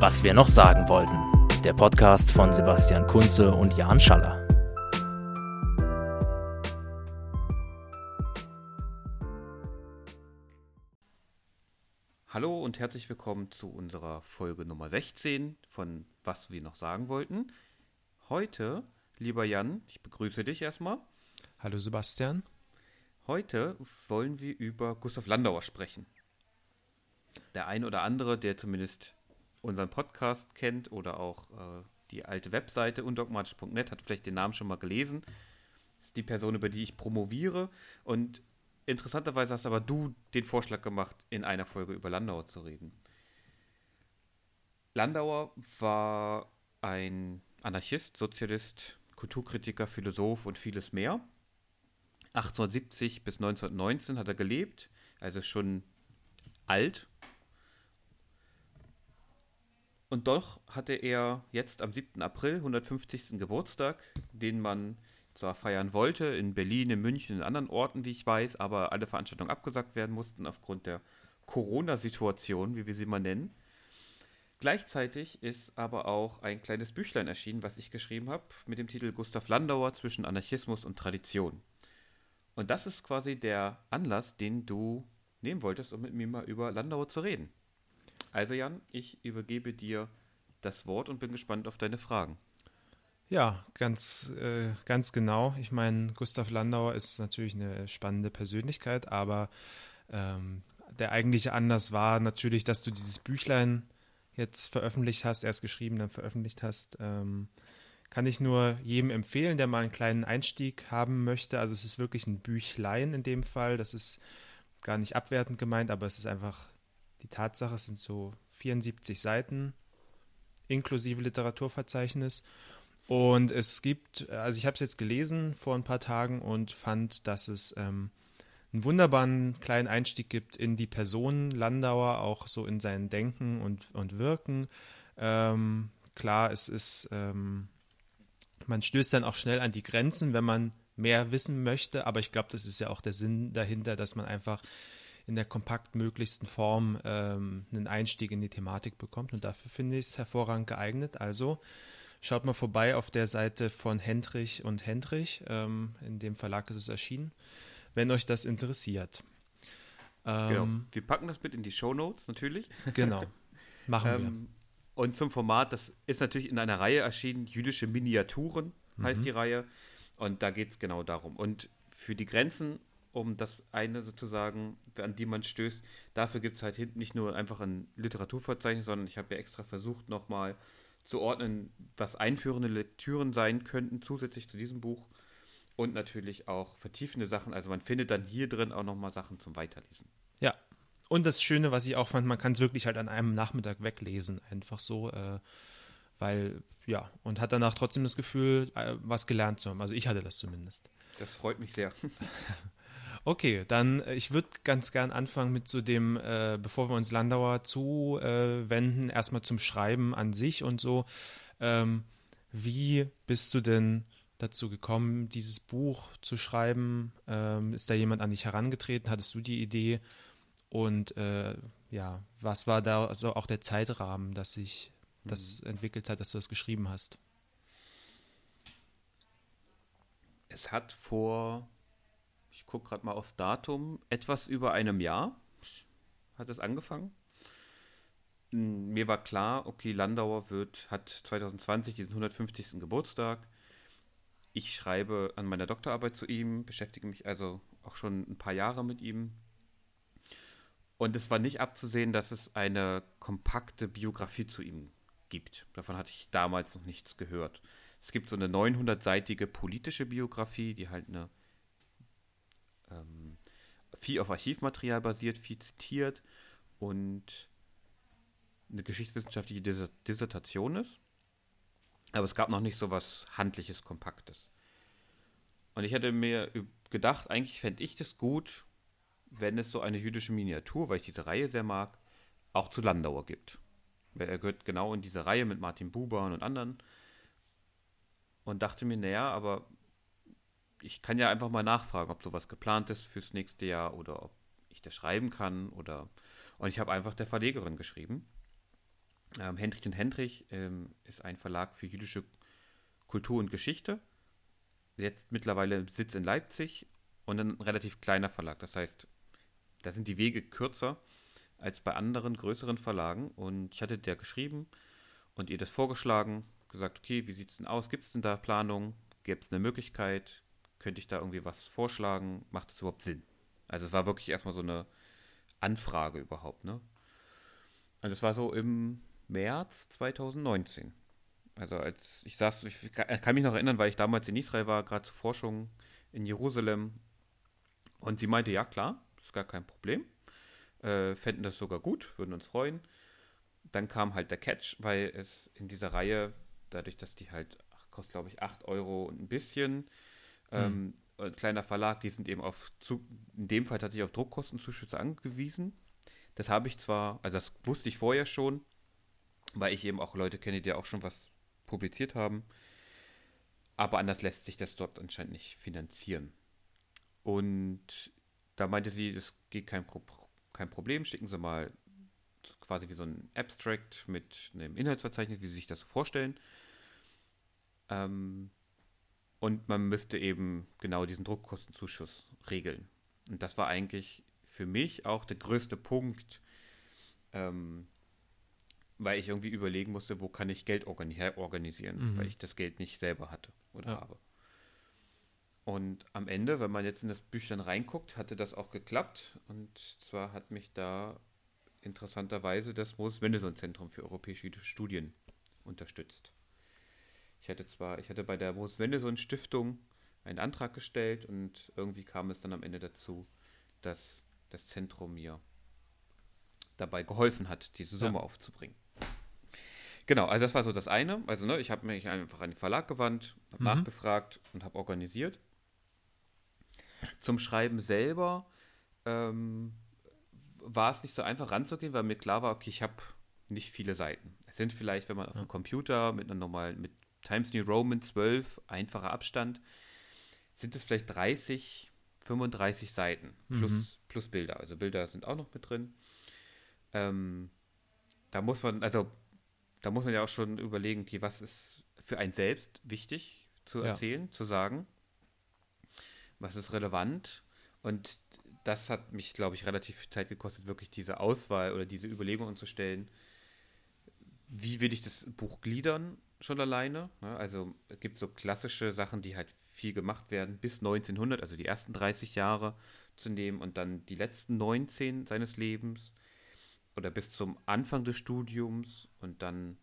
Was wir noch sagen wollten. Der Podcast von Sebastian Kunze und Jan Schaller. Hallo und herzlich willkommen zu unserer Folge Nummer 16 von Was wir noch sagen wollten. Heute, lieber Jan, ich begrüße dich erstmal. Hallo Sebastian. Heute wollen wir über Gustav Landauer sprechen. Der ein oder andere, der zumindest unseren Podcast kennt oder auch äh, die alte Webseite undogmatisch.net, hat vielleicht den Namen schon mal gelesen. Das ist die Person, über die ich promoviere. Und interessanterweise hast aber du den Vorschlag gemacht, in einer Folge über Landauer zu reden. Landauer war ein Anarchist, Sozialist, Kulturkritiker, Philosoph und vieles mehr. 1870 bis 1919 hat er gelebt, also schon alt. Und doch hatte er jetzt am 7. April 150. Geburtstag, den man zwar feiern wollte, in Berlin, in München, in anderen Orten, wie ich weiß, aber alle Veranstaltungen abgesagt werden mussten aufgrund der Corona-Situation, wie wir sie mal nennen. Gleichzeitig ist aber auch ein kleines Büchlein erschienen, was ich geschrieben habe, mit dem Titel Gustav Landauer zwischen Anarchismus und Tradition. Und das ist quasi der Anlass, den du nehmen wolltest, um mit mir mal über Landauer zu reden. Also Jan, ich übergebe dir das Wort und bin gespannt auf deine Fragen. Ja, ganz, äh, ganz genau. Ich meine, Gustav Landauer ist natürlich eine spannende Persönlichkeit, aber ähm, der eigentliche Anlass war natürlich, dass du dieses Büchlein jetzt veröffentlicht hast, erst geschrieben, dann veröffentlicht hast. Ähm, kann ich nur jedem empfehlen, der mal einen kleinen Einstieg haben möchte. Also es ist wirklich ein Büchlein in dem Fall. Das ist gar nicht abwertend gemeint, aber es ist einfach die Tatsache, sind so 74 Seiten inklusive Literaturverzeichnis. Und es gibt, also ich habe es jetzt gelesen vor ein paar Tagen und fand, dass es ähm, einen wunderbaren kleinen Einstieg gibt in die Person Landauer, auch so in sein Denken und, und Wirken. Ähm, klar, es ist ähm, man stößt dann auch schnell an die Grenzen, wenn man mehr wissen möchte, aber ich glaube, das ist ja auch der Sinn dahinter, dass man einfach in der kompakt möglichsten Form ähm, einen Einstieg in die Thematik bekommt und dafür finde ich es hervorragend geeignet. Also schaut mal vorbei auf der Seite von Hendrich und Hendrich, ähm, in dem Verlag ist es erschienen, wenn euch das interessiert. Ähm, genau. Wir packen das mit in die Show Notes natürlich. Genau. Machen wir. Ähm, und zum Format, das ist natürlich in einer Reihe erschienen, jüdische Miniaturen heißt mhm. die Reihe. Und da geht es genau darum. Und für die Grenzen, um das eine sozusagen, an die man stößt, dafür gibt es halt hinten nicht nur einfach ein Literaturverzeichnis, sondern ich habe ja extra versucht, nochmal zu ordnen, was einführende Lektüren sein könnten, zusätzlich zu diesem Buch. Und natürlich auch vertiefende Sachen. Also man findet dann hier drin auch nochmal Sachen zum Weiterlesen. Ja, und das Schöne, was ich auch fand, man kann es wirklich halt an einem Nachmittag weglesen, einfach so, äh, weil, ja, und hat danach trotzdem das Gefühl, äh, was gelernt zu haben. Also ich hatte das zumindest. Das freut mich sehr. okay, dann, äh, ich würde ganz gern anfangen mit so dem, äh, bevor wir uns Landauer zuwenden, erstmal zum Schreiben an sich und so. Ähm, wie bist du denn dazu gekommen, dieses Buch zu schreiben? Ähm, ist da jemand an dich herangetreten? Hattest du die Idee? Und äh, ja, was war da also auch der Zeitrahmen, dass sich das mhm. entwickelt hat, dass du das geschrieben hast? Es hat vor, ich gucke gerade mal aufs Datum, etwas über einem Jahr hat es angefangen. Mir war klar, okay, Landauer wird, hat 2020 diesen 150. Geburtstag. Ich schreibe an meiner Doktorarbeit zu ihm, beschäftige mich also auch schon ein paar Jahre mit ihm, und es war nicht abzusehen, dass es eine kompakte Biografie zu ihm gibt. Davon hatte ich damals noch nichts gehört. Es gibt so eine 900-seitige politische Biografie, die halt eine viel auf Archivmaterial basiert, viel zitiert und eine geschichtswissenschaftliche Dissertation ist. Aber es gab noch nicht so was Handliches, Kompaktes. Und ich hätte mir gedacht, eigentlich fände ich das gut, wenn es so eine jüdische Miniatur, weil ich diese Reihe sehr mag, auch zu Landauer gibt. Er gehört genau in diese Reihe mit Martin Buber und anderen. Und dachte mir, naja, aber ich kann ja einfach mal nachfragen, ob sowas geplant ist fürs nächste Jahr oder ob ich das schreiben kann oder. Und ich habe einfach der Verlegerin geschrieben. Ähm, Hendrich und Hendrich ähm, ist ein Verlag für jüdische Kultur und Geschichte. Jetzt mittlerweile Sitz in Leipzig und ein relativ kleiner Verlag. Das heißt, da sind die Wege kürzer als bei anderen größeren Verlagen. Und ich hatte der geschrieben und ihr das vorgeschlagen, gesagt, okay, wie sieht es denn aus? Gibt es denn da Planung? Gibt es eine Möglichkeit? Könnte ich da irgendwie was vorschlagen? Macht es überhaupt Sinn? Also es war wirklich erstmal so eine Anfrage überhaupt, ne? Und es war so im März 2019. Also als ich saß, ich kann mich noch erinnern, weil ich damals in Israel war, gerade zur Forschung in Jerusalem. Und sie meinte, ja klar, ist gar kein Problem. Äh, fänden das sogar gut, würden uns freuen. Dann kam halt der Catch, weil es in dieser Reihe, dadurch, dass die halt, kostet glaube ich 8 Euro und ein bisschen, mhm. ähm, kleiner Verlag, die sind eben auf, zu, in dem Fall tatsächlich auf Druckkostenzuschüsse angewiesen. Das habe ich zwar, also das wusste ich vorher schon, weil ich eben auch Leute kenne, die auch schon was publiziert haben. Aber anders lässt sich das dort anscheinend nicht finanzieren. Und da meinte sie, es geht kein, kein Problem, schicken Sie mal quasi wie so ein Abstract mit einem Inhaltsverzeichnis, wie Sie sich das vorstellen. Ähm, und man müsste eben genau diesen Druckkostenzuschuss regeln. Und das war eigentlich für mich auch der größte Punkt, ähm, weil ich irgendwie überlegen musste, wo kann ich Geld organisieren, mhm. weil ich das Geld nicht selber hatte oder ja. habe. Und am Ende, wenn man jetzt in das Büchlein reinguckt, hatte das auch geklappt. Und zwar hat mich da interessanterweise das Moses Mendelssohn Zentrum für europäische Studien unterstützt. Ich hatte zwar, ich hatte bei der Moses Mendelssohn Stiftung einen Antrag gestellt und irgendwie kam es dann am Ende dazu, dass das Zentrum mir dabei geholfen hat, diese Summe ja. aufzubringen. Genau, also das war so das eine. Also ne, ich habe mich einfach an den Verlag gewandt, habe mhm. nachgefragt und habe organisiert. Zum Schreiben selber ähm, war es nicht so einfach ranzugehen, weil mir klar war, okay, ich habe nicht viele Seiten. Es sind vielleicht, wenn man auf einem Computer mit einer normalen, mit Times New Roman 12, einfacher Abstand, sind es vielleicht 30, 35 Seiten plus, mhm. plus Bilder. Also Bilder sind auch noch mit drin. Ähm, da muss man, also da muss man ja auch schon überlegen, okay, was ist für einen selbst wichtig zu erzählen, ja. zu sagen was ist relevant. Und das hat mich, glaube ich, relativ viel Zeit gekostet, wirklich diese Auswahl oder diese Überlegungen zu stellen. Wie will ich das Buch gliedern schon alleine? Ne? Also es gibt so klassische Sachen, die halt viel gemacht werden, bis 1900, also die ersten 30 Jahre zu nehmen und dann die letzten 19 seines Lebens oder bis zum Anfang des Studiums und dann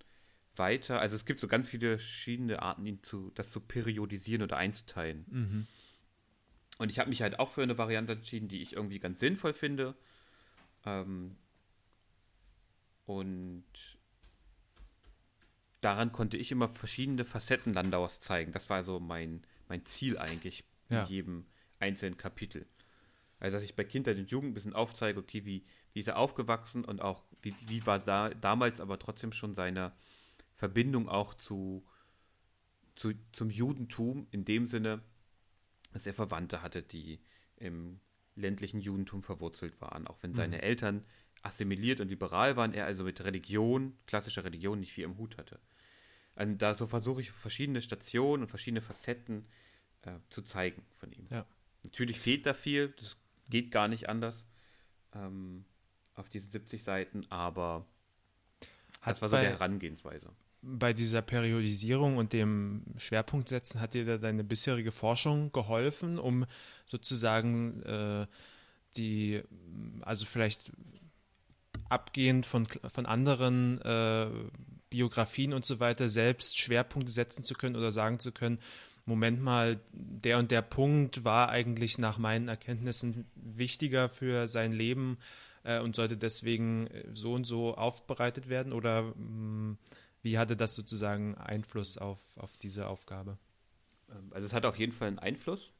weiter. Also es gibt so ganz viele verschiedene Arten, ihn zu, das zu periodisieren oder einzuteilen. Mhm. Und ich habe mich halt auch für eine Variante entschieden, die ich irgendwie ganz sinnvoll finde. Ähm, und daran konnte ich immer verschiedene Facetten Landauers zeigen. Das war so mein, mein Ziel eigentlich ja. in jedem einzelnen Kapitel. Also, dass ich bei Kindheit und Jugend ein bisschen aufzeige, okay, wie, wie ist er aufgewachsen und auch, wie, wie war da, damals aber trotzdem schon seine Verbindung auch zu, zu, zum Judentum in dem Sinne, dass er Verwandte hatte, die im ländlichen Judentum verwurzelt waren, auch wenn mhm. seine Eltern assimiliert und liberal waren, er also mit Religion, klassischer Religion, nicht viel im Hut hatte. Und da so versuche ich verschiedene Stationen und verschiedene Facetten äh, zu zeigen von ihm. Ja. Natürlich fehlt da viel, das geht gar nicht anders ähm, auf diesen 70 Seiten, aber Hat das war so die Herangehensweise bei dieser Periodisierung und dem Schwerpunktsetzen hat dir da deine bisherige Forschung geholfen, um sozusagen äh, die, also vielleicht abgehend von, von anderen äh, Biografien und so weiter selbst Schwerpunkte setzen zu können oder sagen zu können, Moment mal, der und der Punkt war eigentlich nach meinen Erkenntnissen wichtiger für sein Leben äh, und sollte deswegen so und so aufbereitet werden oder mh, hm, wie hatte das sozusagen Einfluss auf, auf diese Aufgabe? Ähm, also es hat auf jeden Fall einen Einfluss.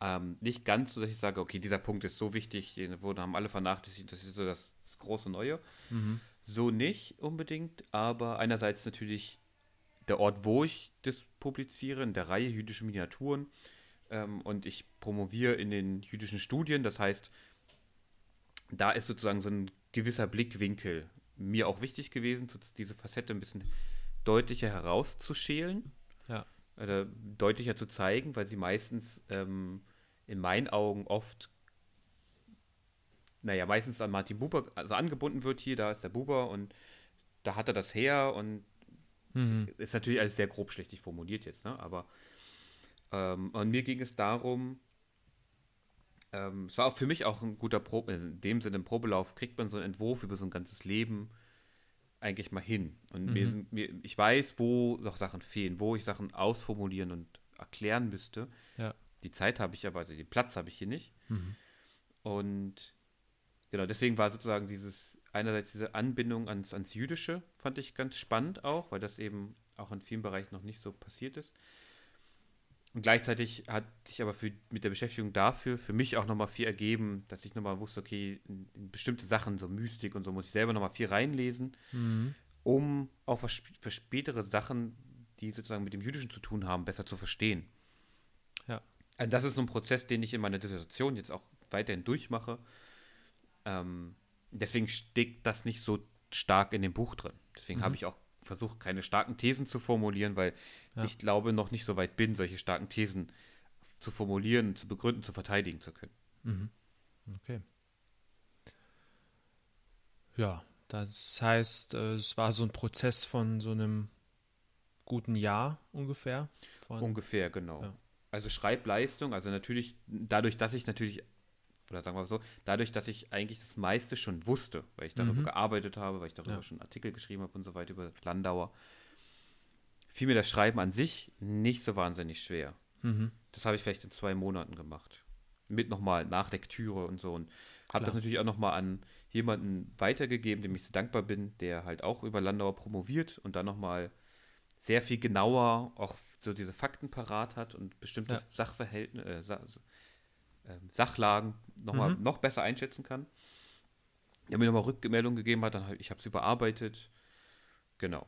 Ähm, nicht ganz so, dass ich sage, okay, dieser Punkt ist so wichtig, den wurden, haben alle vernachlässigt, das ist so das, das große Neue. Mhm. So nicht unbedingt, aber einerseits natürlich der Ort, wo ich das publiziere, in der Reihe jüdische Miniaturen. Ähm, und ich promoviere in den jüdischen Studien, das heißt, da ist sozusagen so ein gewisser Blickwinkel mir auch wichtig gewesen, diese Facette ein bisschen deutlicher herauszuschälen. Ja. Oder deutlicher zu zeigen, weil sie meistens ähm, in meinen Augen oft, naja, meistens an Martin Buber also angebunden wird hier, da ist der Buber und da hat er das her und mhm. ist natürlich alles sehr grob schlechtig formuliert jetzt, ne? Aber ähm, und mir ging es darum, ähm, es war auch für mich auch ein guter Probe, also in dem Sinne im Probelauf kriegt man so einen Entwurf über so ein ganzes Leben eigentlich mal hin. Und mhm. mir, mir, ich weiß, wo noch Sachen fehlen, wo ich Sachen ausformulieren und erklären müsste. Ja. Die Zeit habe ich aber, also den Platz habe ich hier nicht. Mhm. Und genau, deswegen war sozusagen dieses, einerseits diese Anbindung ans, ans Jüdische, fand ich ganz spannend auch, weil das eben auch in vielen Bereichen noch nicht so passiert ist. Und gleichzeitig hat sich aber für, mit der Beschäftigung dafür für mich auch nochmal viel ergeben, dass ich nochmal wusste, okay, in, in, bestimmte Sachen, so Mystik und so, muss ich selber nochmal viel reinlesen, mhm. um auch für, für, spätere Sachen, die sozusagen mit dem Jüdischen zu tun haben, besser zu verstehen. Ja. Also das ist so ein Prozess, den ich in meiner Dissertation jetzt auch weiterhin durchmache. Ähm, deswegen steckt das nicht so stark in dem Buch drin. Deswegen mhm. habe ich auch versuche keine starken Thesen zu formulieren, weil ja. ich glaube noch nicht so weit bin, solche starken Thesen zu formulieren, zu begründen, zu verteidigen zu können. Mhm. Okay. Ja, das heißt, äh, es war so ein Prozess von so einem guten Jahr ungefähr. Von, ungefähr, genau. Ja. Also Schreibleistung, also natürlich, dadurch, dass ich natürlich oder sagen wir so, dadurch, dass ich eigentlich das meiste schon wusste, weil ich darüber mhm. gearbeitet habe, weil ich darüber ja. schon Artikel geschrieben habe und so weiter über Landauer, fiel mir das Schreiben an sich nicht so wahnsinnig schwer. Mhm. Das habe ich vielleicht in zwei Monaten gemacht. Mit nochmal Nachlektüre und so. Und habe das natürlich auch nochmal an jemanden weitergegeben, dem ich sehr dankbar bin, der halt auch über Landauer promoviert und dann nochmal sehr viel genauer auch so diese Fakten parat hat und bestimmte ja. Sachverhältnisse, äh, Sachlagen noch, mal, mhm. noch besser einschätzen kann. Der mir nochmal Rückmeldung gegeben hat, dann hab, ich habe es überarbeitet. Genau.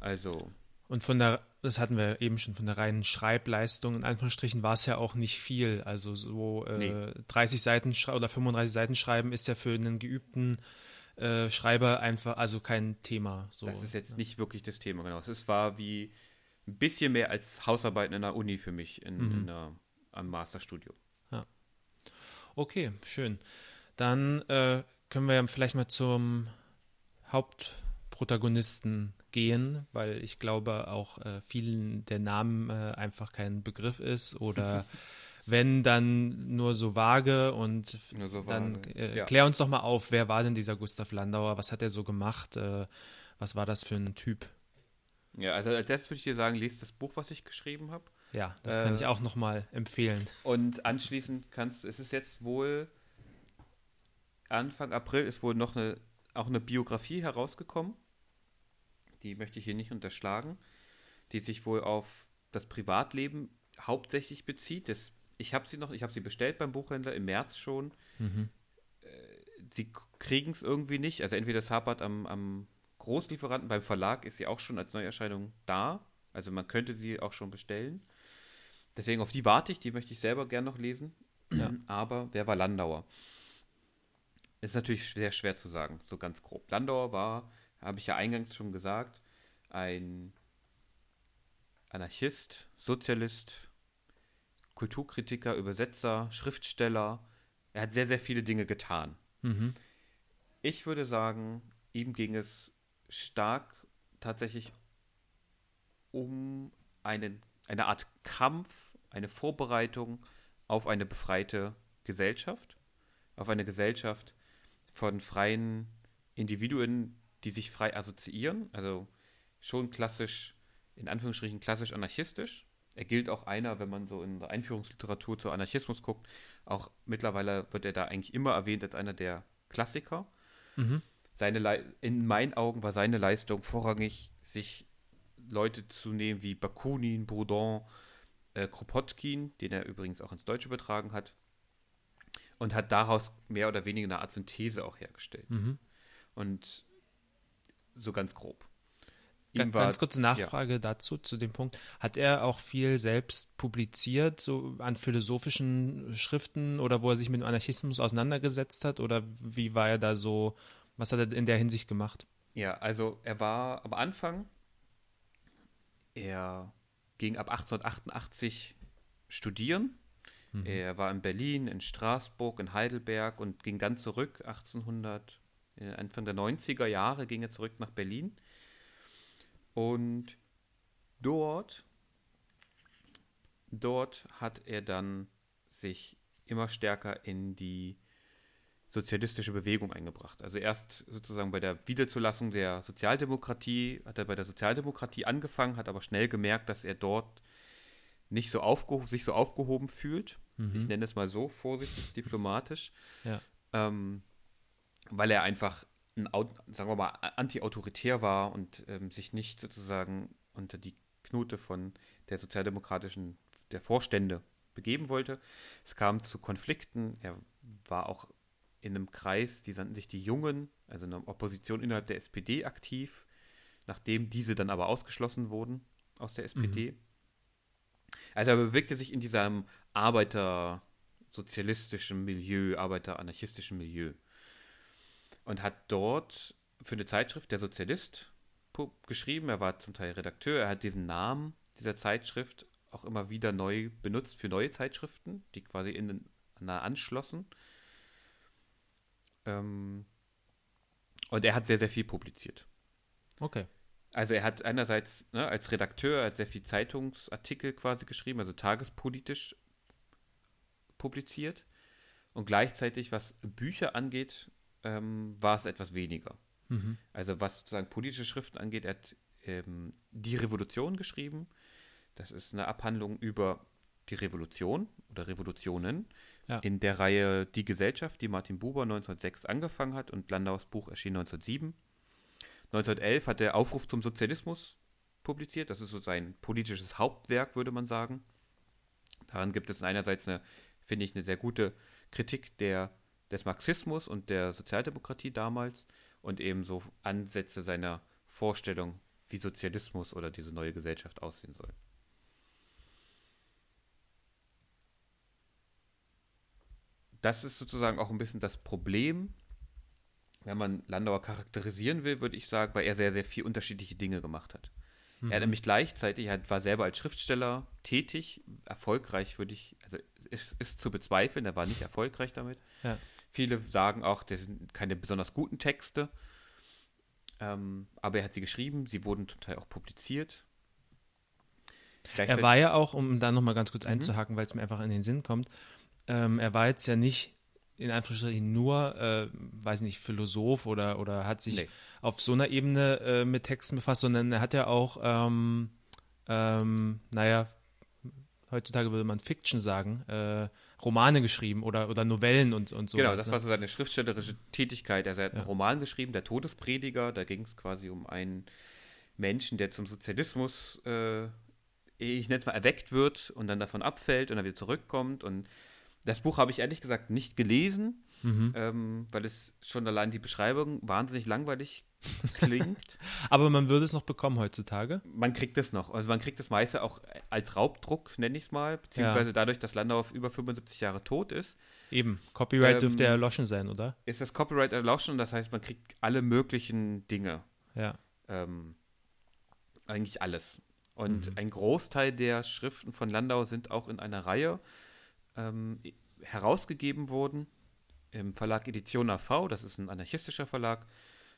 Also. Und von der, das hatten wir eben schon, von der reinen Schreibleistung, in Anführungsstrichen, war es ja auch nicht viel. Also so äh, nee. 30 Seiten oder 35 Seiten schreiben ist ja für einen geübten äh, Schreiber einfach, also kein Thema. So. Das ist jetzt ja. nicht wirklich das Thema, genau. Es war wie ein bisschen mehr als Hausarbeiten in der Uni für mich in, mhm. in der, am Masterstudium. Okay, schön. Dann äh, können wir ja vielleicht mal zum Hauptprotagonisten gehen, weil ich glaube auch äh, vielen der Namen äh, einfach kein Begriff ist oder wenn dann nur so vage und so dann äh, ja. klär uns doch mal auf, wer war denn dieser Gustav Landauer, was hat er so gemacht, äh, was war das für ein Typ? Ja, also als erstes würde ich dir sagen, lest das Buch, was ich geschrieben habe. Ja, das kann äh, ich auch nochmal empfehlen. Und anschließend kannst du, es ist jetzt wohl Anfang April ist wohl noch eine, auch eine Biografie herausgekommen. Die möchte ich hier nicht unterschlagen, die sich wohl auf das Privatleben hauptsächlich bezieht. Das, ich habe sie noch, ich habe sie bestellt beim Buchhändler im März schon. Mhm. Äh, sie kriegen es irgendwie nicht. Also entweder es hapert am, am Großlieferanten, beim Verlag ist sie auch schon als Neuerscheinung da. Also man könnte sie auch schon bestellen. Deswegen auf die warte ich, die möchte ich selber gern noch lesen. Ja. Aber wer war Landauer? Ist natürlich sehr schwer zu sagen, so ganz grob. Landauer war, habe ich ja eingangs schon gesagt, ein Anarchist, Sozialist, Kulturkritiker, Übersetzer, Schriftsteller. Er hat sehr, sehr viele Dinge getan. Mhm. Ich würde sagen, ihm ging es stark tatsächlich um einen, eine Art Kampf eine Vorbereitung auf eine befreite Gesellschaft, auf eine Gesellschaft von freien Individuen, die sich frei assoziieren, also schon klassisch, in Anführungsstrichen klassisch anarchistisch. Er gilt auch einer, wenn man so in der Einführungsliteratur zu Anarchismus guckt, auch mittlerweile wird er da eigentlich immer erwähnt als einer der Klassiker. Mhm. Seine in meinen Augen war seine Leistung vorrangig, sich Leute zu nehmen wie Bakunin, Bourdon, äh, Kropotkin, den er übrigens auch ins Deutsche übertragen hat, und hat daraus mehr oder weniger eine Art Synthese auch hergestellt. Mhm. Und so ganz grob. Ihm ganz kurze Nachfrage ja. dazu, zu dem Punkt. Hat er auch viel selbst publiziert, so an philosophischen Schriften oder wo er sich mit dem Anarchismus auseinandergesetzt hat? Oder wie war er da so, was hat er in der Hinsicht gemacht? Ja, also er war am Anfang, er ging ab 1888 studieren. Mhm. Er war in Berlin, in Straßburg, in Heidelberg und ging dann zurück 1800, äh, Anfang der 90er Jahre ging er zurück nach Berlin. Und dort, dort hat er dann sich immer stärker in die sozialistische Bewegung eingebracht. Also erst sozusagen bei der Wiederzulassung der Sozialdemokratie hat er bei der Sozialdemokratie angefangen, hat aber schnell gemerkt, dass er dort nicht so aufgehoben, sich so aufgehoben fühlt. Mhm. Ich nenne es mal so vorsichtig diplomatisch. Ja. Ähm, weil er einfach ein, sagen wir mal, anti-autoritär war und ähm, sich nicht sozusagen unter die Knute von der sozialdemokratischen, der Vorstände begeben wollte. Es kam zu Konflikten. Er war auch in einem Kreis, die nannten sich die Jungen, also eine Opposition innerhalb der SPD aktiv, nachdem diese dann aber ausgeschlossen wurden aus der SPD. Mhm. Also er bewegte sich in diesem arbeitersozialistischen Milieu, arbeiteranarchistischen Milieu und hat dort für eine Zeitschrift Der Sozialist geschrieben. Er war zum Teil Redakteur. Er hat diesen Namen dieser Zeitschrift auch immer wieder neu benutzt für neue Zeitschriften, die quasi ineinander anschlossen. Ähm, und er hat sehr, sehr viel publiziert. Okay. Also er hat einerseits ne, als Redakteur hat sehr viel Zeitungsartikel quasi geschrieben, also tagespolitisch publiziert. Und gleichzeitig, was Bücher angeht, ähm, war es etwas weniger. Mhm. Also was sozusagen politische Schriften angeht, er hat ähm, Die Revolution geschrieben. Das ist eine Abhandlung über die Revolution oder Revolutionen ja. in der Reihe Die Gesellschaft, die Martin Buber 1906 angefangen hat und Landaus Buch erschien 1907. 1911 hat er Aufruf zum Sozialismus publiziert. Das ist so sein politisches Hauptwerk, würde man sagen. Daran gibt es einerseits eine, finde ich, eine sehr gute Kritik der, des Marxismus und der Sozialdemokratie damals und ebenso Ansätze seiner Vorstellung, wie Sozialismus oder diese neue Gesellschaft aussehen soll. Das ist sozusagen auch ein bisschen das Problem wenn man Landauer charakterisieren will, würde ich sagen, weil er sehr, sehr viel unterschiedliche Dinge gemacht hat. Mhm. Er hat nämlich gleichzeitig, er war selber als Schriftsteller tätig, erfolgreich würde ich, also ist, ist zu bezweifeln, er war nicht erfolgreich damit. Ja. Viele sagen auch, das sind keine besonders guten Texte, ähm, aber er hat sie geschrieben, sie wurden zum Teil auch publiziert. Er war ja auch, um da nochmal ganz kurz mhm. einzuhaken, weil es mir einfach in den Sinn kommt, ähm, er war jetzt ja nicht in Anführungsstrichen nur, äh, weiß nicht, Philosoph oder, oder hat sich nee. auf so einer Ebene äh, mit Texten befasst, sondern er hat ja auch, ähm, ähm, naja, heutzutage würde man Fiction sagen, äh, Romane geschrieben oder, oder Novellen und, und so. Genau, das ne? war so seine schriftstellerische Tätigkeit. Also er hat ja. einen Roman geschrieben, Der Todesprediger, da ging es quasi um einen Menschen, der zum Sozialismus, äh, ich nenne es mal, erweckt wird und dann davon abfällt und dann wieder zurückkommt und das Buch habe ich ehrlich gesagt nicht gelesen, mhm. ähm, weil es schon allein die Beschreibung wahnsinnig langweilig klingt. Aber man würde es noch bekommen heutzutage? Man kriegt es noch. Also man kriegt das meiste auch als Raubdruck, nenne ich es mal, beziehungsweise ja. dadurch, dass Landau auf über 75 Jahre tot ist. Eben, Copyright ähm, dürfte erloschen sein, oder? Ist das Copyright erloschen, das heißt, man kriegt alle möglichen Dinge. Ja. Ähm, eigentlich alles. Und mhm. ein Großteil der Schriften von Landau sind auch in einer Reihe ähm, herausgegeben wurden im Verlag Edition AV, das ist ein anarchistischer Verlag.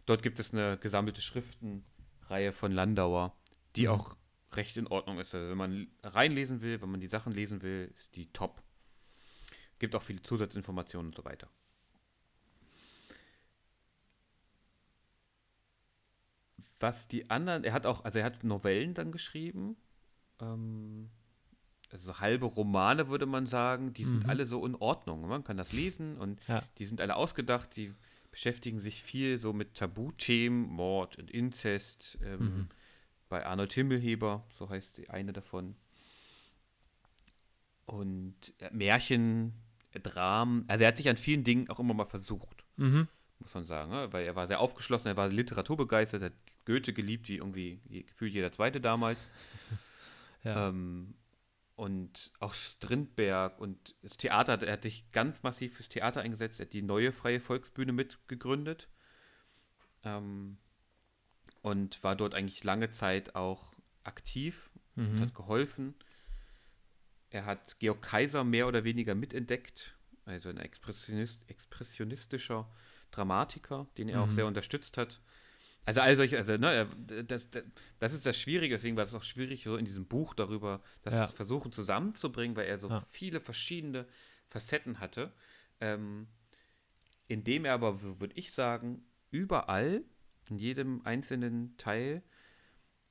Dort gibt es eine gesammelte Schriftenreihe von Landauer, die mhm. auch recht in Ordnung ist. Also wenn man reinlesen will, wenn man die Sachen lesen will, ist die top. Gibt auch viele Zusatzinformationen und so weiter. Was die anderen, er hat auch, also er hat Novellen dann geschrieben. Ähm, also halbe Romane, würde man sagen, die sind mhm. alle so in Ordnung. Man kann das lesen und ja. die sind alle ausgedacht, die beschäftigen sich viel so mit Tabuthemen, Mord und Inzest. Ähm, mhm. Bei Arnold Himmelheber, so heißt die eine davon. Und äh, Märchen, äh, Dramen. Also er hat sich an vielen Dingen auch immer mal versucht. Mhm. Muss man sagen, ne? weil er war sehr aufgeschlossen, er war literaturbegeistert, er hat Goethe geliebt, wie irgendwie gefühlt jeder Zweite damals. ja. ähm, und auch Strindberg und das Theater, er hat sich ganz massiv fürs Theater eingesetzt, er hat die neue Freie Volksbühne mitgegründet. Ähm, und war dort eigentlich lange Zeit auch aktiv und Mhm. hat geholfen. Er hat Georg Kaiser mehr oder weniger mitentdeckt, also ein Expressionist, expressionistischer Dramatiker, den er auch Mhm. sehr unterstützt hat. Also all solche, also ne, er- das, das, ist das Schwierige, deswegen war es auch schwierig, so in diesem Buch darüber das Ja. zu versuchen zusammenzubringen, weil er so Ja. viele verschiedene Facetten hatte. Ähm, indem er aber, würde ich sagen, überall, in jedem einzelnen Teil,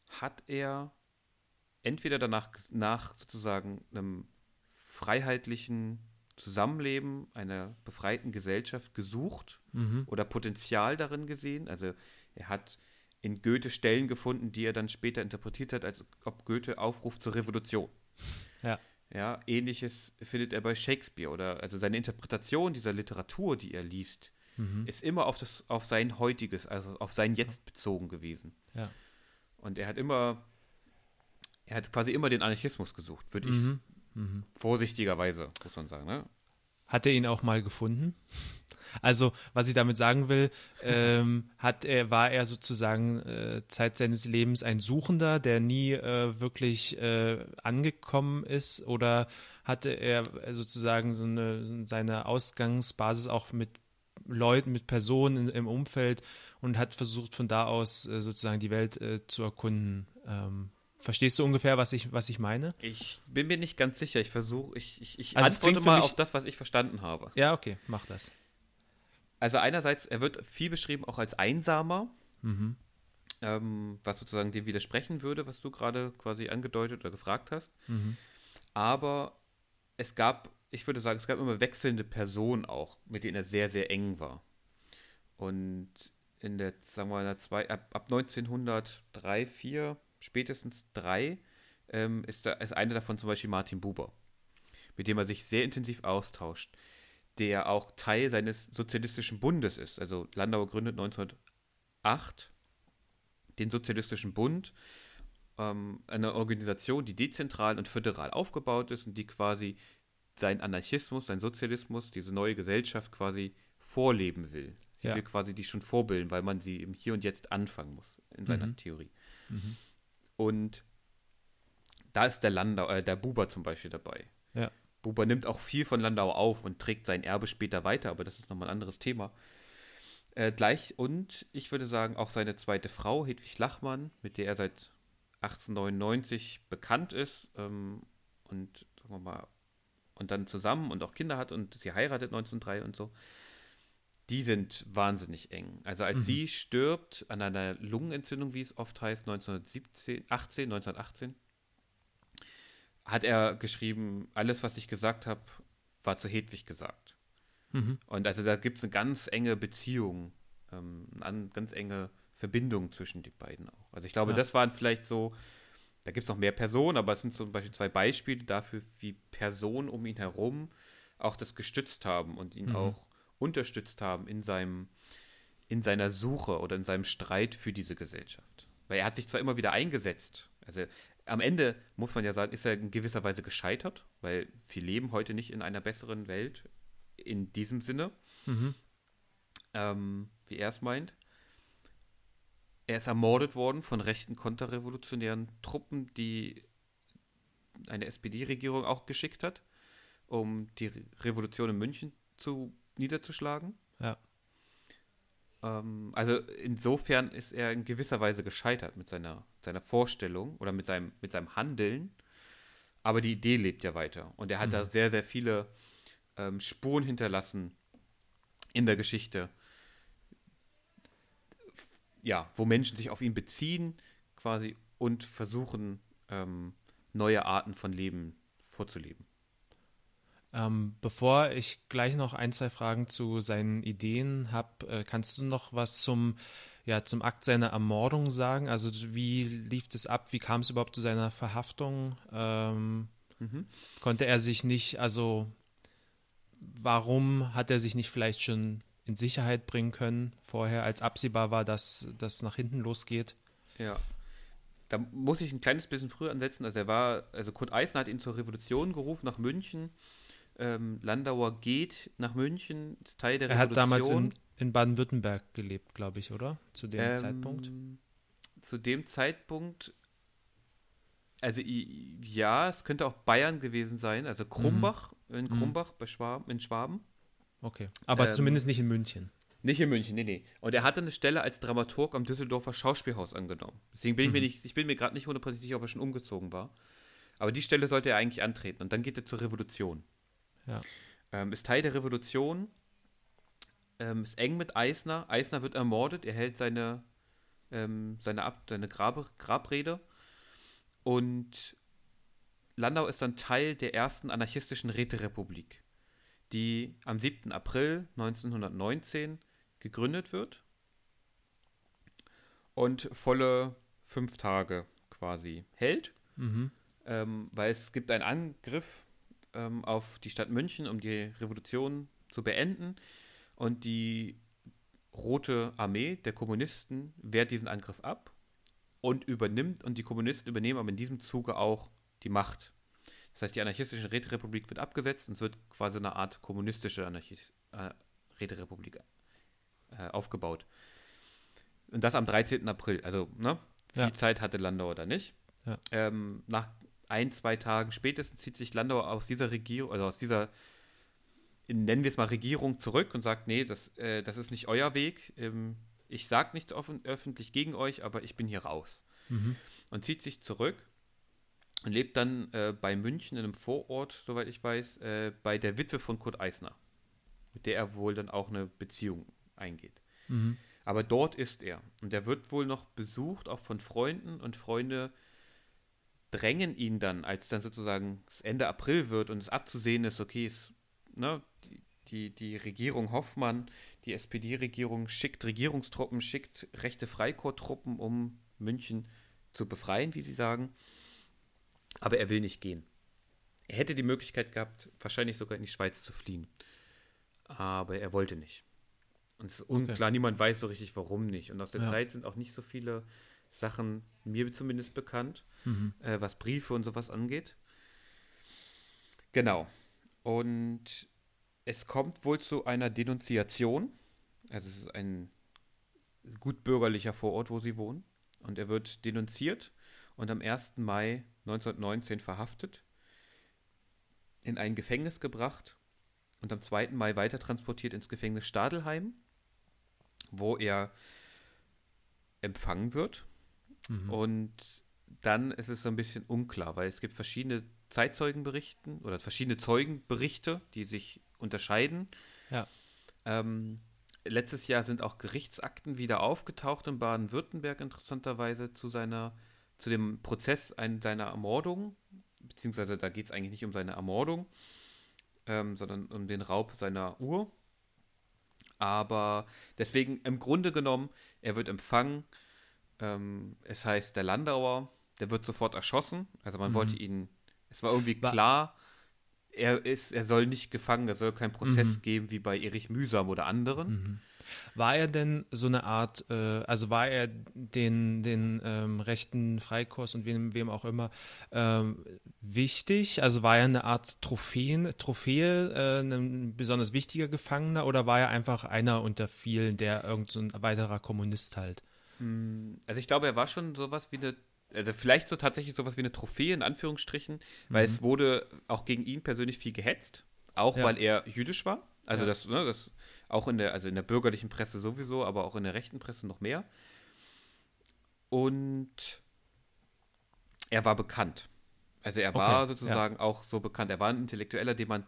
hat er entweder danach nach sozusagen einem freiheitlichen Zusammenleben, einer befreiten Gesellschaft gesucht Mhm. oder Potenzial darin gesehen. Also er hat in Goethe Stellen gefunden, die er dann später interpretiert hat, als ob Goethe aufruft zur Revolution. Ja. Ja, ähnliches findet er bei Shakespeare oder also seine Interpretation dieser Literatur, die er liest, Mhm. ist immer auf das auf sein heutiges, also auf sein Jetzt bezogen gewesen. Ja. Und er hat immer er hat quasi immer den Anarchismus gesucht, würde ich Mhm. Mhm. vorsichtigerweise, muss man sagen, ne? Hat er ihn auch mal gefunden? Also, was ich damit sagen will, ähm, hat er, war er sozusagen äh, Zeit seines Lebens ein Suchender, der nie äh, wirklich äh, angekommen ist, oder hatte er sozusagen so eine, seine Ausgangsbasis auch mit Leuten, mit Personen im Umfeld und hat versucht, von da aus äh, sozusagen die Welt äh, zu erkunden? Ähm, verstehst du ungefähr, was ich, was ich meine? Ich bin mir nicht ganz sicher. Ich versuche, ich, ich, ich Also antworte mal auf das, was ich verstanden habe. Ja, okay, mach das. Also einerseits, er wird viel beschrieben auch als Einsamer, Mhm. ähm, was sozusagen dem widersprechen würde, was du gerade quasi angedeutet oder gefragt hast. Mhm. Aber es gab, ich würde sagen, es gab immer wechselnde Personen auch, mit denen er sehr, sehr eng war. Und in der, sagen wir mal, in der zwei, ab, ab 1903, 4, spätestens 3, ähm, ist, da, ist einer davon zum Beispiel Martin Buber, mit dem er sich sehr intensiv austauscht, der auch Teil seines Sozialistischen Bundes ist. Also Landauer gründet 1908 den Sozialistischen Bund, ähm, eine Organisation, die dezentral und föderal aufgebaut ist und die quasi seinen Anarchismus, seinen Sozialismus, diese neue Gesellschaft quasi vorleben will. Sie Ja. will quasi die schon vorbilden, weil man sie im Hier und Jetzt anfangen muss, in seiner Mhm. Theorie. Mhm. Und da ist der Landau, äh, der Buber zum Beispiel dabei. Ja. Buber nimmt auch viel von Landau auf und trägt sein Erbe später weiter, aber das ist nochmal ein anderes Thema. Äh, gleich und ich würde sagen, auch seine zweite Frau, Hedwig Lachmann, mit der er seit 1899 bekannt ist ähm, und sagen wir mal, und dann zusammen und auch Kinder hat und sie heiratet 1903 und so. Die sind wahnsinnig eng. Also als Mhm. sie stirbt an einer Lungenentzündung, wie es oft heißt, 1917, 18, 1918, hat er geschrieben, alles, was ich gesagt habe, war zu Hedwig gesagt. Mhm. Und also da gibt es eine ganz enge Beziehung, ähm, eine ganz enge Verbindung zwischen den beiden auch. Also ich glaube, Ja. das waren vielleicht so, da gibt es noch mehr Personen, aber es sind zum Beispiel zwei Beispiele dafür, wie Personen um ihn herum auch das gestützt haben und ihn Mhm. auch unterstützt haben in seinem, in seiner Suche oder in seinem Streit für diese Gesellschaft. Weil er hat sich zwar immer wieder eingesetzt, also am Ende muss man ja sagen, ist er in gewisser Weise gescheitert, weil wir leben heute nicht in einer besseren Welt in diesem Sinne, Mhm. ähm, wie er es meint. Er ist ermordet worden von rechten konterrevolutionären Truppen, die eine SPD-Regierung auch geschickt hat, um die Re Revolution in München zu, niederzuschlagen. Ja. Ähm, also insofern ist er in gewisser Weise gescheitert mit seiner, seiner Vorstellung oder mit seinem, mit seinem Handeln. Aber die Idee lebt ja weiter. Und er hat Mhm. da sehr, sehr viele ähm, Spuren hinterlassen in der Geschichte. Ja, wo Menschen sich auf ihn beziehen quasi und versuchen, ähm, neue Arten von Leben vorzuleben. Ähm, bevor ich gleich noch ein, zwei Fragen zu seinen Ideen habe, äh, kannst du noch was zum, ja, zum Akt seiner Ermordung sagen? Also wie lief das ab? Wie kam es überhaupt zu seiner Verhaftung? Ähm, Mhm. konnte er sich nicht, also warum hat er sich nicht vielleicht schon in Sicherheit bringen können vorher, als absehbar war, dass das nach hinten losgeht? Ja. Da muss ich ein kleines bisschen früher ansetzen. Also er war, also Kurt Eisner hat ihn zur Revolution gerufen nach München. Ähm, Landauer geht nach München, Teil der Er hat Revolution. damals in, in Baden-Württemberg gelebt, glaube ich, oder? Zu dem Ähm, Zeitpunkt. zu dem Zeitpunkt, also ja, es könnte auch Bayern gewesen sein, also Krumbach, mhm. in Krumbach bei Schwaben, in Schwaben. Okay, aber ähm, zumindest nicht in München. Nicht in München, nee, nee. Und er hatte eine Stelle als Dramaturg am Düsseldorfer Schauspielhaus angenommen. Deswegen bin mhm. ich mir mhm. nicht, ich bin mir gerade nicht hundertprozentig sicher, ob er schon umgezogen war. Aber die Stelle sollte er eigentlich antreten und dann geht er zur Revolution. Ja. Ähm, ist Teil der Revolution, ähm, ist eng mit Eisner. Eisner wird ermordet, er hält seine, ähm, seine, Ab seine Grab Grabrede und Landau ist dann Teil der ersten anarchistischen Räterepublik, die am 7. April 1919 gegründet wird und volle fünf Tage quasi hält, mhm. ähm, weil es gibt einen Angriff ähm, auf die Stadt München, um die Revolution zu beenden und die Rote Armee der Kommunisten wehrt diesen Angriff ab und übernimmt und die Kommunisten übernehmen aber in diesem Zuge auch die Macht. Das heißt, die anarchistische Räterepublik wird abgesetzt und es wird quasi eine Art kommunistische Anarchis äh, Räterepublik äh, aufgebaut. Und das am 13. April. Also, ne? Viel ja. Zeit hatte Landau da nicht. Ja. Ähm, nach ein, zwei Tagen spätestens zieht sich Landau aus dieser Regierung, also aus dieser, nennen wir es mal Regierung zurück und sagt, nee, das, äh, das ist nicht euer Weg. Ähm, ich sage nichts offen, öffentlich gegen euch, aber ich bin hier raus. Mhm. Und zieht sich zurück und lebt dann äh, bei München in einem Vorort, soweit ich weiß, äh, bei der Witwe von Kurt Eisner, mit der er wohl dann auch eine Beziehung eingeht. Mhm. Aber dort ist er. Und er wird wohl noch besucht, auch von Freunden. Und Freunde drängen ihn dann, als dann sozusagen es Ende April wird und es abzusehen ist, okay, es, ne, die, die, die Regierung Hoffmann, die SPD-Regierung schickt Regierungstruppen, schickt rechte Freikorps-Truppen, um München zu befreien, wie sie sagen. Aber er will nicht gehen. Er hätte die Möglichkeit gehabt, wahrscheinlich sogar in die Schweiz zu fliehen. Aber er wollte nicht. Und es ist unklar, okay. niemand weiß so richtig, warum nicht. Und aus der ja. Zeit sind auch nicht so viele Sachen, mir zumindest bekannt, mhm. äh, was Briefe und sowas angeht. Genau. Und es kommt wohl zu einer Denunziation. Also es ist ein gut bürgerlicher Vorort, wo sie wohnen. Und er wird denunziert und am 1. Mai 1919 verhaftet, in ein Gefängnis gebracht und am 2. Mai weiter transportiert ins Gefängnis Stadelheim wo er empfangen wird. Mhm. Und dann ist es so ein bisschen unklar, weil es gibt verschiedene Zeitzeugenberichten oder verschiedene Zeugenberichte, die sich unterscheiden. Ja. Ähm, letztes Jahr sind auch Gerichtsakten wieder aufgetaucht in Baden-Württemberg interessanterweise zu seiner zu dem Prozess ein, seiner Ermordung, beziehungsweise da geht es eigentlich nicht um seine Ermordung, ähm, sondern um den Raub seiner Uhr. Aber deswegen im Grunde genommen, er wird empfangen. Ähm, es heißt, der Landauer, der wird sofort erschossen. Also man mhm. wollte ihn, es war irgendwie klar, er ist, er soll nicht gefangen, es soll keinen Prozess mhm. geben wie bei Erich Mühsam oder anderen. Mhm. War er denn so eine Art, äh, also war er den, den ähm, rechten Freikurs und wem, wem auch immer ähm, wichtig? Also war er eine Art Trophäen, Trophäe, äh, ein besonders wichtiger Gefangener oder war er einfach einer unter vielen, der irgend so ein weiterer Kommunist halt? Hm, also ich glaube, er war schon sowas wie eine also vielleicht so tatsächlich sowas wie eine Trophäe in Anführungsstrichen, weil mhm. es wurde auch gegen ihn persönlich viel gehetzt, auch ja. weil er jüdisch war. Also ja. das, ne, das auch in der, also in der bürgerlichen Presse sowieso, aber auch in der rechten Presse noch mehr. Und er war bekannt. Also er war okay, sozusagen ja. auch so bekannt. Er war ein Intellektueller, den man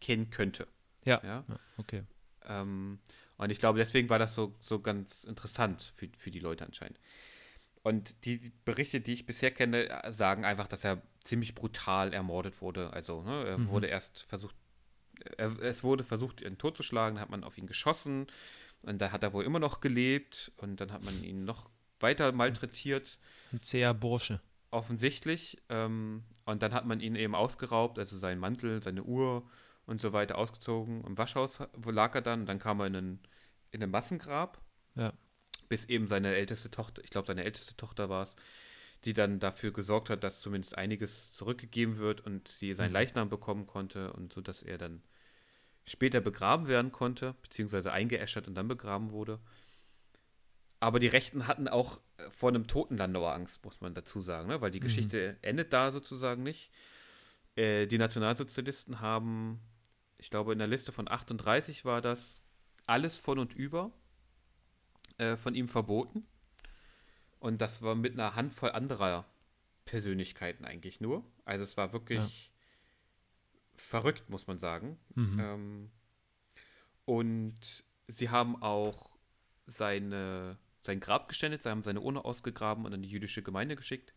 kennen könnte. Ja. ja? okay. Ähm, und ich glaube, deswegen war das so, so ganz interessant für, für die Leute anscheinend. Und die Berichte, die ich bisher kenne, sagen einfach, dass er ziemlich brutal ermordet wurde. Also ne, er mhm. wurde erst versucht er, es wurde versucht, ihn totzuschlagen, dann hat man auf ihn geschossen und da hat er wohl immer noch gelebt und dann hat man ihn noch weiter malträtiert. Ein zäher Bursche. Offensichtlich. Ähm, und dann hat man ihn eben ausgeraubt, also seinen Mantel, seine Uhr und so weiter ausgezogen. Im Waschhaus wo lag er dann und dann kam er in ein, in ein Massengrab. Ja. Bis eben seine älteste Tochter, ich glaube seine älteste Tochter war es, die dann dafür gesorgt hat, dass zumindest einiges zurückgegeben wird und sie seinen mhm. Leichnam bekommen konnte und so, dass er dann später begraben werden konnte, beziehungsweise eingeäschert und dann begraben wurde. aber die Rechten hatten auch äh, vor einem toten Landauer Angst, muss man dazu sagen, ne? weil die mhm. Geschichte endet da sozusagen nicht. Äh, die Nationalsozialisten haben, ich glaube, in der Liste von 38 war das alles von und über äh, von ihm verboten. Und das war mit einer Handvoll anderer Persönlichkeiten eigentlich nur. Also es war wirklich ja. verrückt, muss man sagen. Mhm. Ähm, und sie haben auch seine, sein Grab geständet, sie haben seine Urne ausgegraben und an die jüdische Gemeinde geschickt.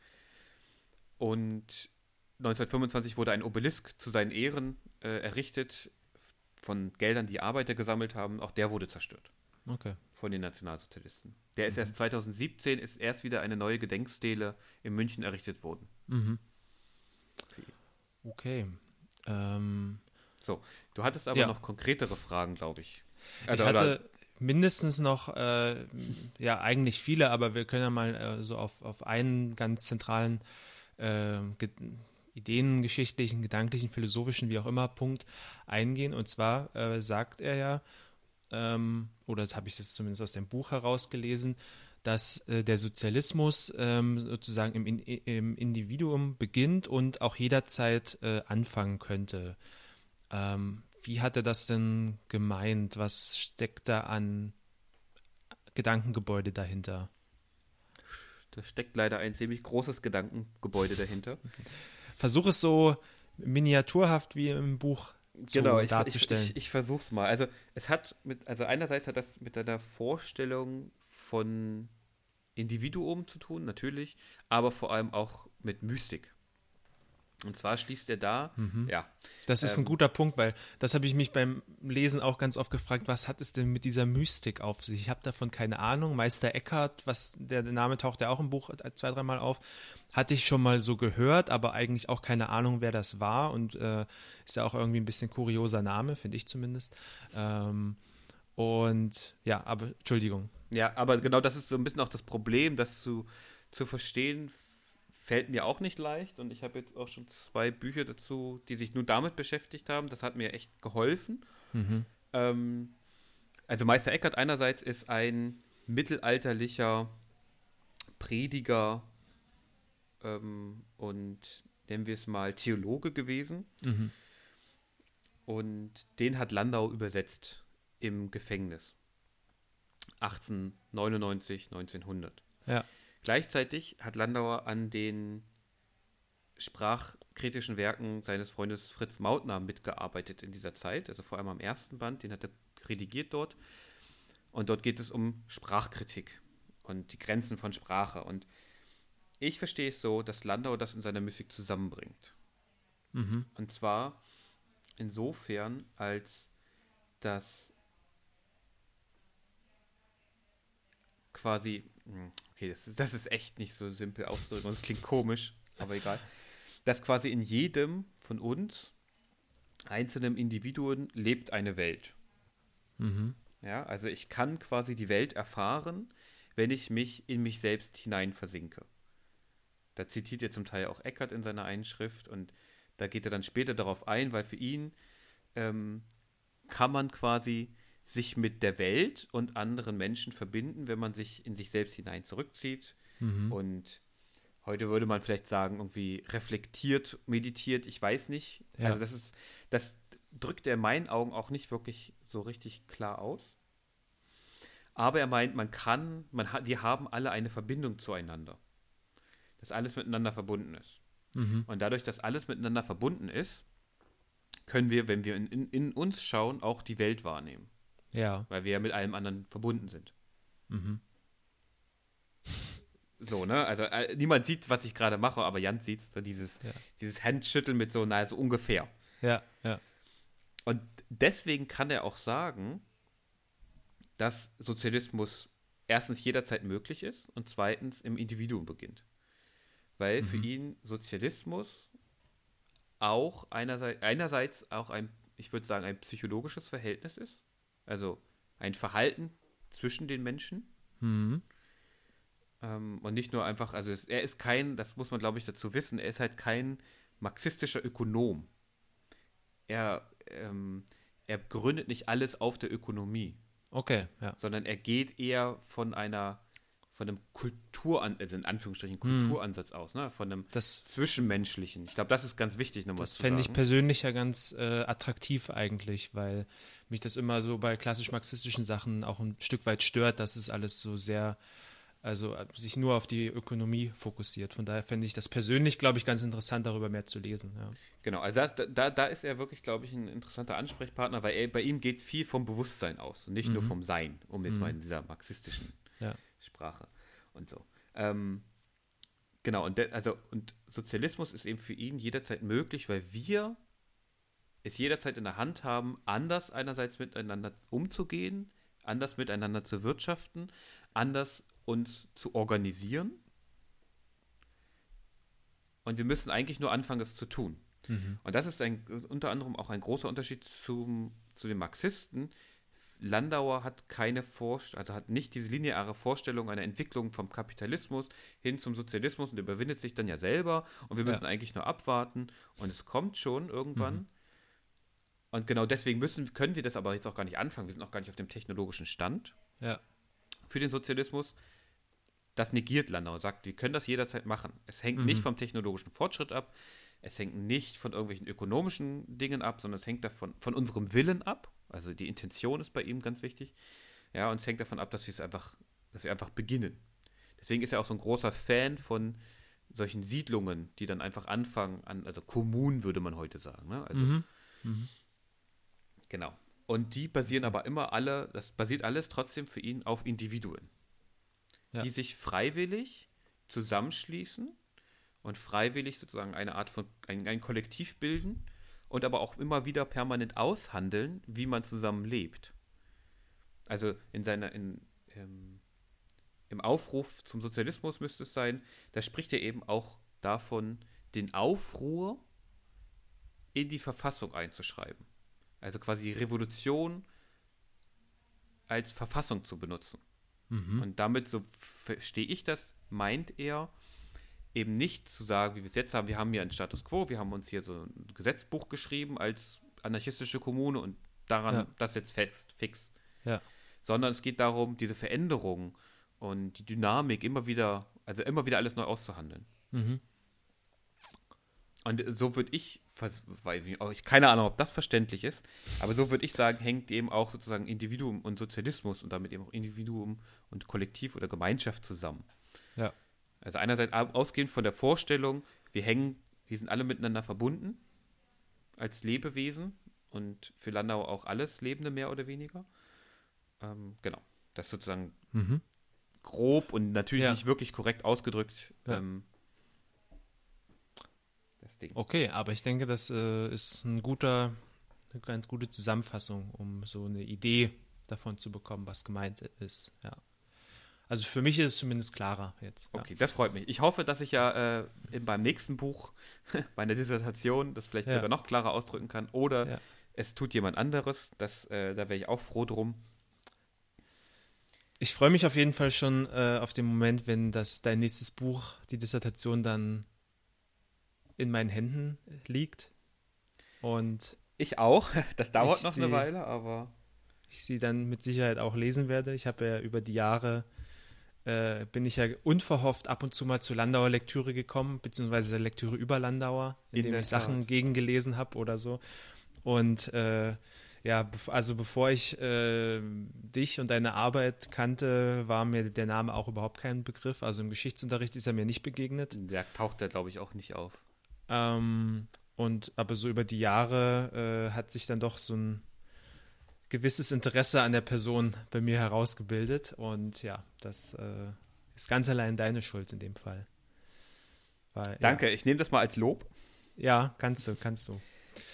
Und 1925 wurde ein Obelisk zu seinen Ehren äh, errichtet von Geldern, die Arbeiter gesammelt haben. Auch der wurde zerstört. Okay. Von den Nationalsozialisten. Der ist mhm. erst 2017, ist erst wieder eine neue Gedenkstele in München errichtet worden. Mhm. Okay. Ähm, so, du hattest aber ja. noch konkretere Fragen, glaube ich. Also, ich hatte mindestens noch, äh, ja, eigentlich viele, aber wir können ja mal äh, so auf, auf einen ganz zentralen äh, ideengeschichtlichen, gedanklichen, philosophischen, wie auch immer, Punkt eingehen. Und zwar äh, sagt er ja, ähm, oder habe ich das zumindest aus dem Buch herausgelesen, dass äh, der Sozialismus ähm, sozusagen im, im, Individuum beginnt und auch jederzeit äh, anfangen könnte. Ähm, wie hat er das denn gemeint? Was steckt da an Gedankengebäude dahinter? Da steckt leider ein ziemlich großes Gedankengebäude dahinter. Versuch es so miniaturhaft wie im Buch zu genau, ich, darzustellen. Ich, ich, ich versuche es mal. Also es hat mit, also einerseits hat das mit einer Vorstellung von Individuum zu tun, natürlich, aber vor allem auch mit Mystik. Und zwar schließt er da, mhm. ja. Das ist ähm, ein guter Punkt, weil das habe ich mich beim Lesen auch ganz oft gefragt, was hat es denn mit dieser Mystik auf sich? Ich habe davon keine Ahnung. Meister Eckhart, was der Name taucht ja auch im Buch zwei, dreimal auf, hatte ich schon mal so gehört, aber eigentlich auch keine Ahnung, wer das war und äh, ist ja auch irgendwie ein bisschen kurioser Name, finde ich zumindest. Ähm, und ja, aber Entschuldigung. Ja, aber genau das ist so ein bisschen auch das Problem, das zu, zu verstehen fällt mir auch nicht leicht und ich habe jetzt auch schon zwei Bücher dazu, die sich nur damit beschäftigt haben. Das hat mir echt geholfen. Mhm. Ähm, also Meister Eckhart einerseits ist ein mittelalterlicher Prediger ähm, und nennen wir es mal Theologe gewesen. Mhm. Und den hat Landau übersetzt im Gefängnis. 1899, 1900. Ja. Gleichzeitig hat Landauer an den sprachkritischen Werken seines Freundes Fritz Mautner mitgearbeitet in dieser Zeit, also vor allem am ersten Band, den hat er redigiert dort. Und dort geht es um Sprachkritik und die Grenzen von Sprache. Und ich verstehe es so, dass Landauer das in seiner Musik zusammenbringt. Mhm. Und zwar insofern, als dass quasi, hm, okay, das ist, das ist echt nicht so simpel auszudrücken und es klingt komisch, aber egal, dass quasi in jedem von uns, einzelnen Individuen, lebt eine Welt. Mhm. Ja, also ich kann quasi die Welt erfahren, wenn ich mich in mich selbst hinein versinke. Da zitiert er zum Teil auch Eckert in seiner Einschrift und da geht er dann später darauf ein, weil für ihn ähm, kann man quasi sich mit der Welt und anderen Menschen verbinden, wenn man sich in sich selbst hinein zurückzieht mhm. und heute würde man vielleicht sagen, irgendwie reflektiert, meditiert, ich weiß nicht. Ja. Also das ist, das drückt er in meinen Augen auch nicht wirklich so richtig klar aus. Aber er meint, man kann, man hat, wir haben alle eine Verbindung zueinander. Dass alles miteinander verbunden ist. Mhm. Und dadurch, dass alles miteinander verbunden ist, können wir, wenn wir in, in, in uns schauen, auch die Welt wahrnehmen. Ja. Weil wir ja mit allem anderen verbunden sind. Mhm. So, ne? Also äh, niemand sieht, was ich gerade mache, aber Jan sieht so dieses, ja. dieses Handschütteln mit so, naja, so ungefähr. Ja, ja. Und deswegen kann er auch sagen, dass Sozialismus erstens jederzeit möglich ist und zweitens im Individuum beginnt. Weil mhm. für ihn Sozialismus auch einerseits, einerseits auch ein, ich würde sagen, ein psychologisches Verhältnis ist also ein Verhalten zwischen den Menschen. Mhm. Ähm, und nicht nur einfach, also es, er ist kein, das muss man glaube ich dazu wissen, er ist halt kein marxistischer Ökonom. Er, ähm, er gründet nicht alles auf der Ökonomie. Okay, ja. Sondern er geht eher von einer von einem Kulturan also in Anführungsstrichen Kulturansatz aus, ne? Von einem Das, Zwischenmenschlichen. Ich glaube, das ist ganz wichtig nochmal das fände ich persönlich ja ganz äh, attraktiv eigentlich, weil mich das immer so bei klassisch-marxistischen Sachen auch ein Stück weit stört, dass es alles so sehr, also äh, sich nur auf die Ökonomie fokussiert. Von daher fände ich das persönlich, glaube ich, ganz interessant, darüber mehr zu lesen. Ja. Genau, also das, da, da ist er wirklich, glaube ich, ein interessanter Ansprechpartner, weil er, bei ihm geht viel vom Bewusstsein aus und nicht nur vom Sein, um jetzt mal in dieser marxistischen Ja. Sprache und so. Ähm, genau, und, also, und Sozialismus ist eben für ihn jederzeit möglich, weil wir es jederzeit in der Hand haben, anders einerseits miteinander umzugehen, anders miteinander zu wirtschaften, anders uns zu organisieren. Und wir müssen eigentlich nur anfangen, es zu tun. Und das ist ein, unter anderem auch ein großer Unterschied zum, zu den Marxisten. Landauer hat keine Vorstellung, also hat nicht diese lineare Vorstellung einer Entwicklung vom Kapitalismus hin zum Sozialismus und überwindet sich dann ja selber und wir müssen Ja. eigentlich nur abwarten und es kommt schon irgendwann. Und genau deswegen müssen, können wir das aber jetzt auch gar nicht anfangen. Wir sind noch gar nicht auf dem technologischen Stand Ja. für den Sozialismus. Das negiert Landau, sagt, wir können das jederzeit machen. Es hängt nicht vom technologischen Fortschritt ab, es hängt nicht von irgendwelchen ökonomischen Dingen ab, sondern es hängt davon von unserem Willen ab. Also die Intention ist bei ihm ganz wichtig. Ja, und es hängt davon ab, dass wir es einfach, dass wir einfach beginnen. Deswegen ist er auch so ein großer Fan von solchen Siedlungen, die dann einfach anfangen an, also Kommunen würde man heute sagen. Ne? Also Mhm. Genau. Und die basieren aber immer alle, das basiert alles trotzdem für ihn auf Individuen, Ja. die sich freiwillig zusammenschließen und freiwillig sozusagen eine Art von, ein, ein Kollektiv bilden und aber auch immer wieder permanent aushandeln, wie man zusammen lebt. Also in seiner, in, ähm, im Aufruf zum Sozialismus müsste es sein, da spricht er eben auch davon, den Aufruhr in die Verfassung einzuschreiben. Also quasi Revolution als Verfassung zu benutzen. Und damit, so verstehe ich das, meint er eben nicht zu sagen, wie wir es jetzt haben, wir haben hier einen Status quo, wir haben uns hier so ein Gesetzbuch geschrieben als anarchistische Kommune und daran Ja. das jetzt fest, fix. Ja. Sondern es geht darum, diese Veränderung und die Dynamik immer wieder, also immer wieder alles neu auszuhandeln. Mhm. Und so würde ich, weil ich, ich keine Ahnung, ob das verständlich ist, aber so würde ich sagen, hängt eben auch sozusagen Individuum und Sozialismus und damit eben auch Individuum und Kollektiv oder Gemeinschaft zusammen. Ja. Also einerseits au- ausgehend von der Vorstellung, wir hängen, wir sind alle miteinander verbunden als Lebewesen und für Landau auch alles Lebende mehr oder weniger. Ähm, genau. Das ist sozusagen Mhm. grob und natürlich Ja. nicht wirklich korrekt ausgedrückt. Ja. Ähm, das Ding. Okay, aber ich denke, das äh, ist ein guter, eine ganz gute Zusammenfassung, um so eine Idee davon zu bekommen, was gemeint ist. Ja. Also für mich ist es zumindest klarer jetzt. Ja. Okay, das freut mich. Ich hoffe, dass ich ja äh, in, beim nächsten Buch, bei einer Dissertation, das vielleicht Ja. sogar noch klarer ausdrücken kann. Oder Ja. es tut jemand anderes. Das, äh, da wäre ich auch froh drum. Ich freue mich auf jeden Fall schon äh, auf den Moment, wenn das dein nächstes Buch, die Dissertation, dann in meinen Händen liegt und Ich auch. Das dauert noch eine seh- Weile, aber ich sie dann mit Sicherheit auch lesen werde. Ich habe ja über die Jahre äh, bin ich ja unverhofft ab und zu mal zur Landauer Lektüre gekommen, beziehungsweise Lektüre über Landauer, In indem ich Sachen Tat. gegengelesen habe oder so. Und äh, ja, also bevor ich äh, dich und deine Arbeit kannte, war mir der Name auch überhaupt kein Begriff. Also im Geschichtsunterricht ist er mir nicht begegnet. der taucht da, glaube ich, auch nicht auf. Ähm, und aber so über die Jahre äh, hat sich dann doch so ein gewisses Interesse an der Person bei mir herausgebildet. Und ja, das äh, ist ganz allein deine Schuld in dem Fall. Weil, Danke, ich nehme das mal als Lob. Ja, ja, kannst du, kannst du.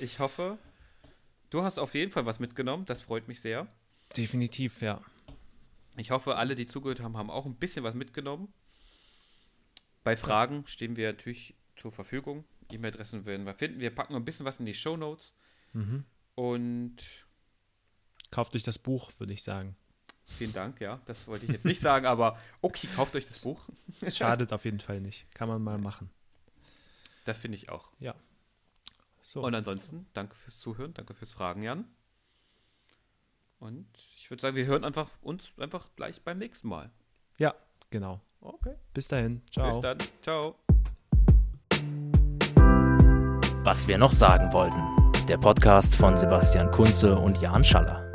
Ich hoffe, du hast auf jeden Fall was mitgenommen. Das freut mich sehr. Definitiv, ja. Ich hoffe, alle, die zugehört haben, haben auch ein bisschen was mitgenommen. Bei Fragen stehen wir natürlich zur Verfügung. E-Mail-Adressen werden wir finden. Wir packen ein bisschen was in die Show Notes. Mhm. Und Kauft euch das Buch, würde ich sagen. vielen Dank, ja. Das wollte ich jetzt nicht sagen, aber okay, kauft euch das Buch. Es schadet auf jeden Fall nicht. Kann man mal machen. Das finde ich auch. So. Und ansonsten, danke fürs Zuhören, danke fürs Fragen, Jan. Und ich würde sagen, wir hören einfach uns einfach gleich beim nächsten Mal. ja, Genau. Okay. Bis dahin. Ciao. Bis dann. Ciao. Was wir noch sagen wollten. Der Podcast von Sebastian Kunze und Jan Schaller.